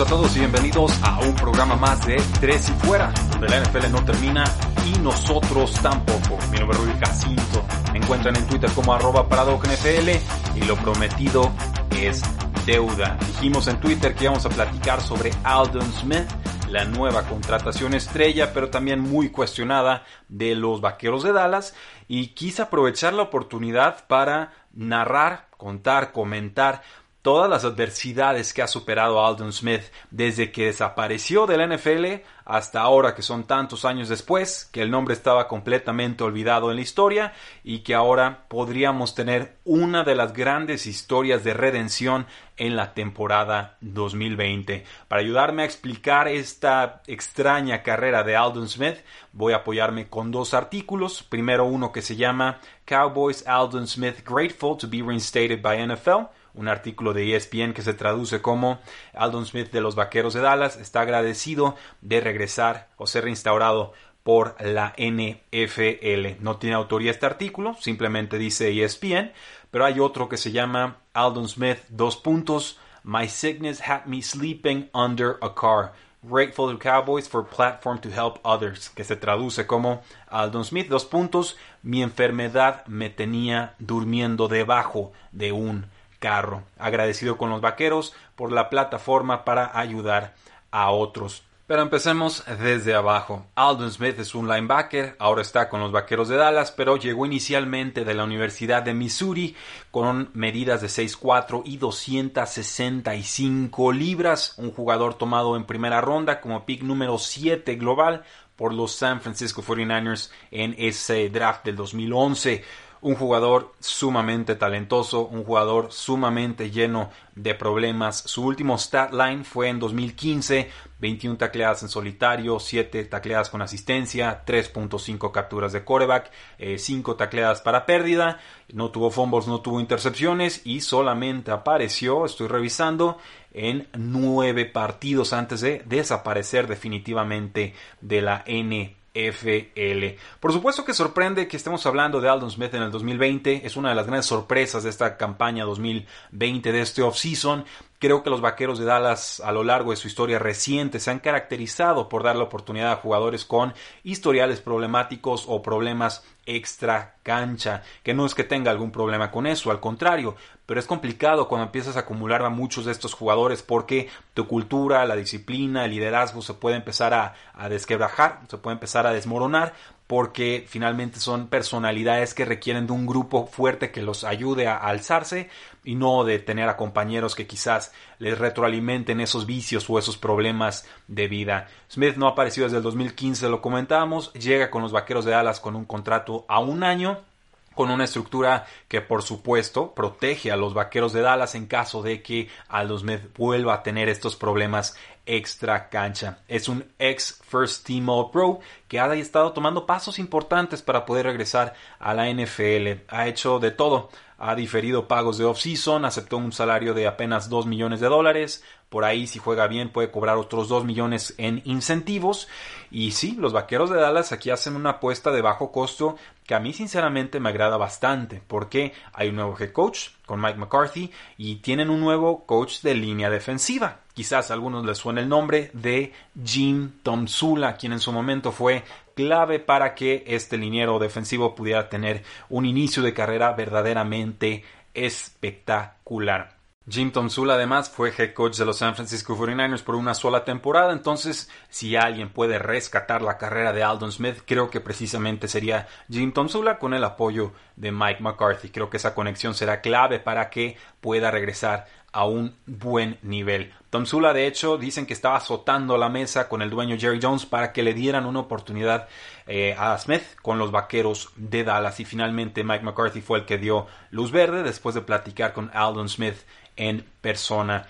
A todos y bienvenidos a un programa más de Tres y Fuera, donde la NFL no termina y nosotros tampoco. Mi nombre es Rubí Jacinto. Me encuentran en Twitter como arroba NFL y lo prometido es deuda. Dijimos en Twitter que íbamos a platicar sobre Aldon Smith, la nueva contratación estrella, pero también muy cuestionada de los Vaqueros de Dallas, y quise aprovechar la oportunidad para narrar, contar, comentar todas las adversidades que ha superado Aldon Smith desde que desapareció de la NFL hasta ahora que son tantos años después, que el nombre estaba completamente olvidado en la historia y que ahora podríamos tener una de las grandes historias de redención en la temporada 2020. Para ayudarme a explicar esta extraña carrera de Aldon Smith, voy a apoyarme con dos artículos. Primero uno que se llama Cowboys Aldon Smith Grateful to be Reinstated by NFL un artículo de ESPN que se traduce como Aldon Smith de los Vaqueros de Dallas está agradecido de regresar o ser reinstaurado por la NFL. No tiene autoría este artículo, simplemente dice ESPN, pero hay otro que se llama Aldon Smith, dos puntos, My sickness had me sleeping under a car. Grateful to Cowboys for platform to help others, que se traduce como Aldon Smith, dos puntos, mi enfermedad me tenía durmiendo debajo de un carro. Agradecido con los vaqueros por la plataforma para ayudar a otros. Pero empecemos desde abajo. Aldon Smith es un linebacker, ahora está con los Vaqueros de Dallas, pero llegó inicialmente de la Universidad de Missouri con medidas de 6'4 y 265 libras, un jugador tomado en primera ronda como pick número 7 global por los San Francisco 49ers en ese draft del 2011 un jugador sumamente talentoso, un jugador sumamente lleno de problemas. Su último stat line fue en 2015, 21 tacleadas en solitario, 7 tacleadas con asistencia, 3.5 capturas de coreback, 5 eh, tacleadas para pérdida, no tuvo fumbles, no tuvo intercepciones y solamente apareció, estoy revisando, en 9 partidos antes de desaparecer definitivamente de la N Por supuesto que sorprende que estemos hablando de Aldon Smith en el 2020. Es una de las grandes sorpresas de esta campaña 2020 de este offseason. Creo que los vaqueros de Dallas a lo largo de su historia reciente se han caracterizado por dar la oportunidad a jugadores con historiales problemáticos o problemas extra cancha, que no es que tenga algún problema con eso, al contrario, pero es complicado cuando empiezas a acumular a muchos de estos jugadores porque tu cultura, la disciplina, el liderazgo se puede empezar a, a desquebrajar, se puede empezar a desmoronar porque finalmente son personalidades que requieren de un grupo fuerte que los ayude a alzarse y no de tener a compañeros que quizás les retroalimenten esos vicios o esos problemas de vida. Smith no ha aparecido desde el 2015, lo comentábamos, llega con los Vaqueros de Dallas con un contrato a un año con una estructura que por supuesto protege a los vaqueros de Dallas en caso de que Aldo Smith vuelva a tener estos problemas extra cancha. Es un ex First Team All Pro que ha estado tomando pasos importantes para poder regresar a la NFL. Ha hecho de todo. Ha diferido pagos de off-season, aceptó un salario de apenas 2 millones de dólares. Por ahí, si juega bien, puede cobrar otros 2 millones en incentivos. Y sí, los vaqueros de Dallas aquí hacen una apuesta de bajo costo que a mí sinceramente me agrada bastante. Porque hay un nuevo head coach con Mike McCarthy y tienen un nuevo coach de línea defensiva Quizás a algunos les suene el nombre de Jim Tomsula, quien en su momento fue clave para que este liniero defensivo pudiera tener un inicio de carrera verdaderamente espectacular. Jim Tomsula además fue head coach de los San Francisco 49ers por una sola temporada, entonces si alguien puede rescatar la carrera de Aldon Smith, creo que precisamente sería Jim Tomsula con el apoyo de Mike McCarthy. Creo que esa conexión será clave para que pueda regresar a un buen nivel. Tomsula de hecho dicen que estaba azotando la mesa con el dueño Jerry Jones para que le dieran una oportunidad eh, a Smith con los vaqueros de Dallas y finalmente Mike McCarthy fue el que dio luz verde después de platicar con Aldon Smith en persona.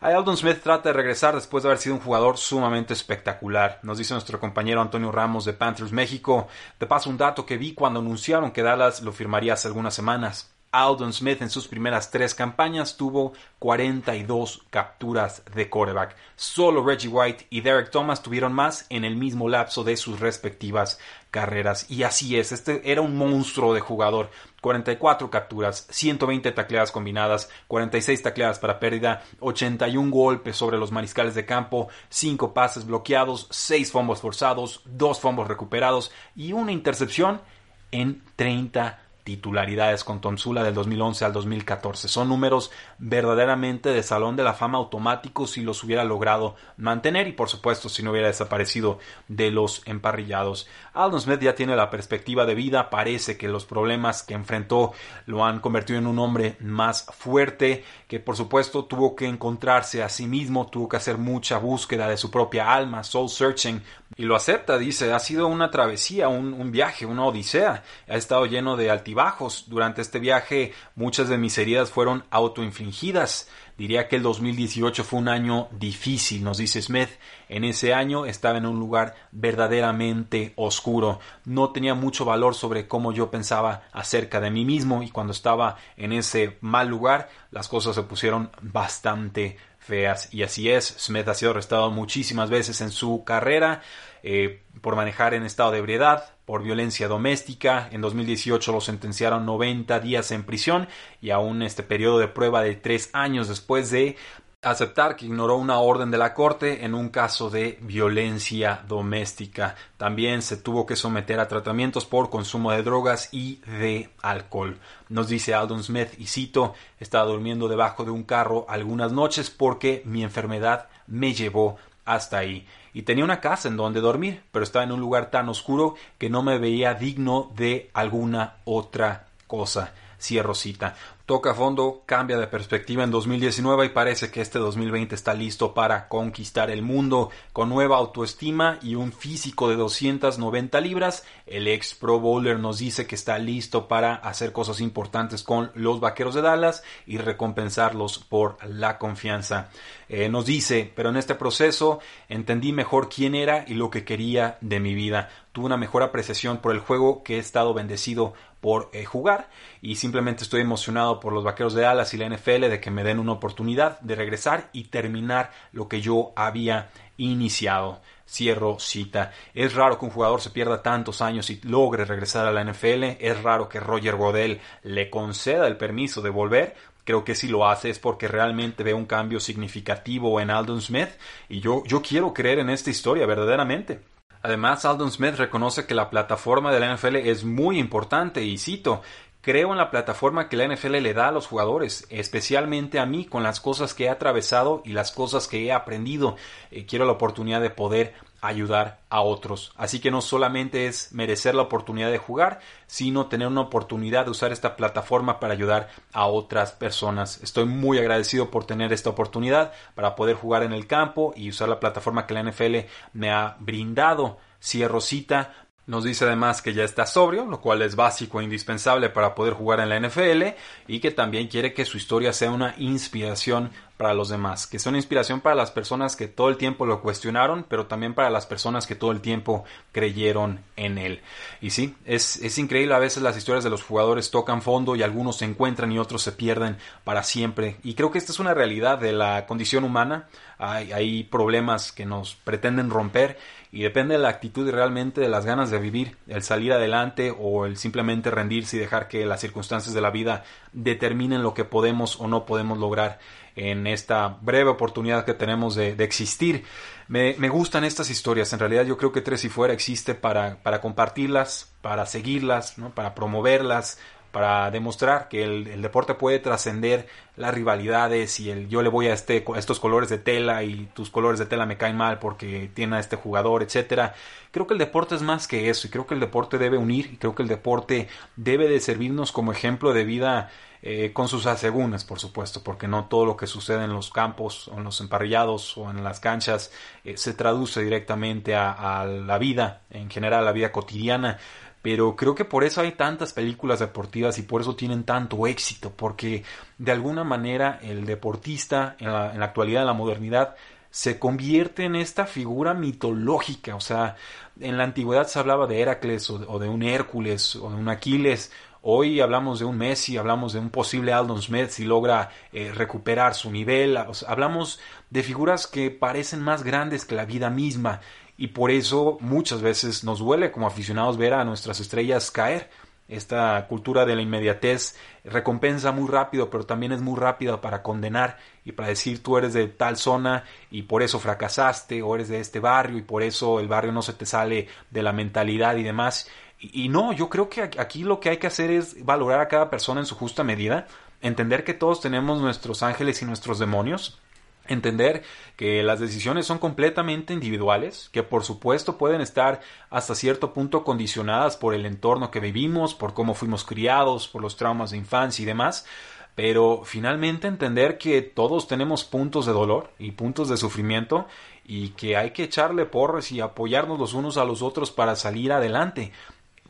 Aldon Smith trata de regresar después de haber sido un jugador sumamente espectacular. Nos dice nuestro compañero Antonio Ramos de Panthers México. Te paso un dato que vi cuando anunciaron que Dallas lo firmaría hace algunas semanas. Aldon Smith en sus primeras tres campañas tuvo 42 capturas de quarterback. Solo Reggie White y Derek Thomas tuvieron más en el mismo lapso de sus respectivas carreras. Y así es, este era un monstruo de jugador. 44 capturas, 120 tacleadas combinadas, 46 tacleadas para pérdida, 81 golpes sobre los mariscales de campo, 5 pases bloqueados, 6 fumbles forzados, 2 fumbles recuperados y una intercepción en 30 titularidades con Tonsula del 2011 al 2014. Son números verdaderamente de salón de la fama automáticos si los hubiera logrado mantener y por supuesto si no hubiera desaparecido de los emparrillados. Aldon Smith ya tiene la perspectiva de vida, parece que los problemas que enfrentó lo han convertido en un hombre más fuerte, que por supuesto tuvo que encontrarse a sí mismo, tuvo que hacer mucha búsqueda de su propia alma, soul searching, y lo acepta, dice, ha sido una travesía, un, un viaje, una odisea, ha estado lleno de altibajos. Durante este viaje muchas de mis heridas fueron autoinfligidas. Diría que el 2018 fue un año difícil, nos dice Smith. En ese año estaba en un lugar verdaderamente oscuro. No tenía mucho valor sobre cómo yo pensaba acerca de mí mismo y cuando estaba en ese mal lugar las cosas se pusieron bastante feas. Y así es, Smith ha sido arrestado muchísimas veces en su carrera eh, por manejar en estado de ebriedad, por violencia doméstica. En 2018 lo sentenciaron 90 días en prisión y aún este periodo de prueba de tres años después de aceptar que ignoró una orden de la corte en un caso de violencia doméstica. También se tuvo que someter a tratamientos por consumo de drogas y de alcohol. Nos dice Aldon Smith, y cito, estaba durmiendo debajo de un carro algunas noches porque mi enfermedad me llevó hasta ahí. Y tenía una casa en donde dormir, pero estaba en un lugar tan oscuro que no me veía digno de alguna otra cosa. Cierro cita toca fondo, cambia de perspectiva en 2019 y parece que este 2020 está listo para conquistar el mundo con nueva autoestima y un físico de 290 libras. El ex Pro Bowler nos dice que está listo para hacer cosas importantes con los Vaqueros de Dallas y recompensarlos por la confianza. Eh, nos dice, pero en este proceso entendí mejor quién era y lo que quería de mi vida. Tuve una mejor apreciación por el juego que he estado bendecido por eh, jugar y simplemente estoy emocionado por los Vaqueros de Dallas y la NFL de que me den una oportunidad de regresar y terminar lo que yo había iniciado. Cierro cita. Es raro que un jugador se pierda tantos años y logre regresar a la NFL. Es raro que Roger Godel le conceda el permiso de volver. Creo que si lo hace es porque realmente ve un cambio significativo en Aldon Smith y yo, yo quiero creer en esta historia verdaderamente. Además, Aldon Smith reconoce que la plataforma de la NFL es muy importante y cito, Creo en la plataforma que la NFL le da a los jugadores, especialmente a mí, con las cosas que he atravesado y las cosas que he aprendido. Eh, quiero la oportunidad de poder ayudar a otros. Así que no solamente es merecer la oportunidad de jugar, sino tener una oportunidad de usar esta plataforma para ayudar a otras personas. Estoy muy agradecido por tener esta oportunidad para poder jugar en el campo y usar la plataforma que la NFL me ha brindado. Cierro cita nos dice además que ya está sobrio, lo cual es básico e indispensable para poder jugar en la NFL y que también quiere que su historia sea una inspiración para los demás, que sea una inspiración para las personas que todo el tiempo lo cuestionaron, pero también para las personas que todo el tiempo creyeron en él. Y sí, es, es increíble a veces las historias de los jugadores tocan fondo y algunos se encuentran y otros se pierden para siempre. Y creo que esta es una realidad de la condición humana. Hay, hay problemas que nos pretenden romper y depende de la actitud y realmente de las ganas de vivir, el salir adelante o el simplemente rendirse y dejar que las circunstancias de la vida determinen lo que podemos o no podemos lograr en esta breve oportunidad que tenemos de, existir. Me, gustan estas historias, en realidad yo creo que Tres y Fuera existe para, para compartirlas, para seguirlas, ¿no? para promoverlas, para demostrar que el, deporte puede trascender las rivalidades y el yo le voy a, este, estos colores de tela y tus colores de tela me caen mal porque tiene a este jugador, etcétera. Creo que el deporte es más que eso y creo que el deporte debe unir y creo que el deporte debe de servirnos como ejemplo de vida eh, con sus asegúnes, por supuesto, porque no todo lo que sucede en los campos o en los emparrillados o en las canchas eh, se traduce directamente a, la vida, en general, a la vida cotidiana pero creo que por eso hay tantas películas deportivas y por eso tienen tanto éxito, porque de alguna manera el deportista en la, actualidad, en la modernidad, se convierte en esta figura mitológica, o sea, en la antigüedad se hablaba de Heracles o de, un Hércules o de un Aquiles, hoy hablamos de un Messi, hablamos de un posible Aldon Smith si logra eh, recuperar su nivel, hablamos de figuras que parecen más grandes que la vida misma y por eso muchas veces nos duele como aficionados ver a nuestras estrellas caer. Esta cultura de la inmediatez recompensa muy rápido, pero también es muy rápida para condenar y para decir tú eres de tal zona y por eso fracasaste, o eres de este barrio y por eso el barrio no se te sale de la mentalidad y demás. Y, y no, yo creo que aquí lo que hay que hacer es valorar a cada persona en su justa medida, entender que todos tenemos nuestros ángeles y nuestros demonios, entender que las decisiones son completamente individuales, que por supuesto pueden estar hasta cierto punto condicionadas por el entorno que vivimos, por cómo fuimos criados, por los traumas de infancia y demás, pero finalmente entender que todos tenemos puntos de dolor y puntos de sufrimiento y que hay que echarle porras y apoyarnos los unos a los otros para salir adelante.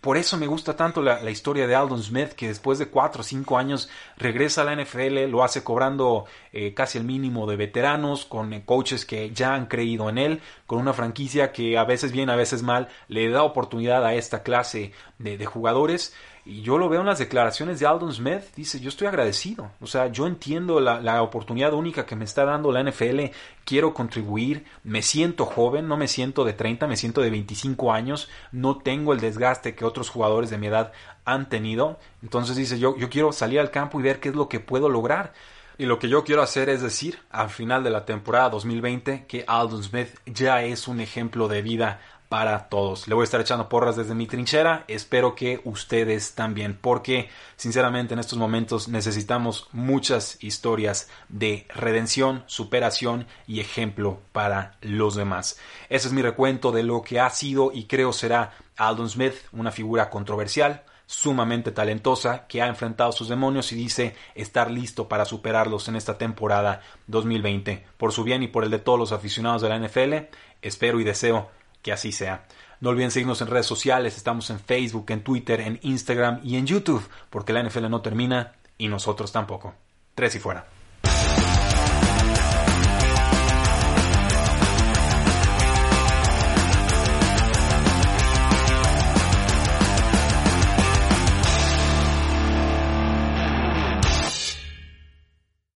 Por eso me gusta tanto la, historia de Aldon Smith, que después de cuatro o cinco años regresa a la NFL, lo hace cobrando eh, casi el mínimo de veteranos, con eh, coaches que ya han creído en él, con una franquicia que a veces bien, a veces mal, le da oportunidad a esta clase de jugadores. Y yo lo veo en las declaraciones de Aldon Smith, dice, yo estoy agradecido, o sea, yo entiendo la, oportunidad única que me está dando la NFL, quiero contribuir, me siento joven, no me siento de 30, me siento de 25 años, no tengo el desgaste que otros jugadores de mi edad han tenido, entonces dice, yo, yo quiero salir al campo y ver qué es lo que puedo lograr. Y lo que yo quiero hacer es decir, al final de la temporada 2020, que Aldon Smith ya es un ejemplo de vida para todos. Le voy a estar echando porras desde mi trinchera. Espero que ustedes también, porque sinceramente en estos momentos necesitamos muchas historias de redención, superación y ejemplo para los demás. Ese es mi recuento de lo que ha sido y creo será Aldon Smith, una figura controversial, sumamente talentosa, que ha enfrentado sus demonios y dice estar listo para superarlos en esta temporada 2020. Por su bien y por el de todos los aficionados de la NFL, espero y deseo que así sea. No olviden seguirnos en redes sociales, estamos en Facebook, en Twitter, en Instagram y en YouTube, porque la NFL no termina y nosotros tampoco. Tres y fuera.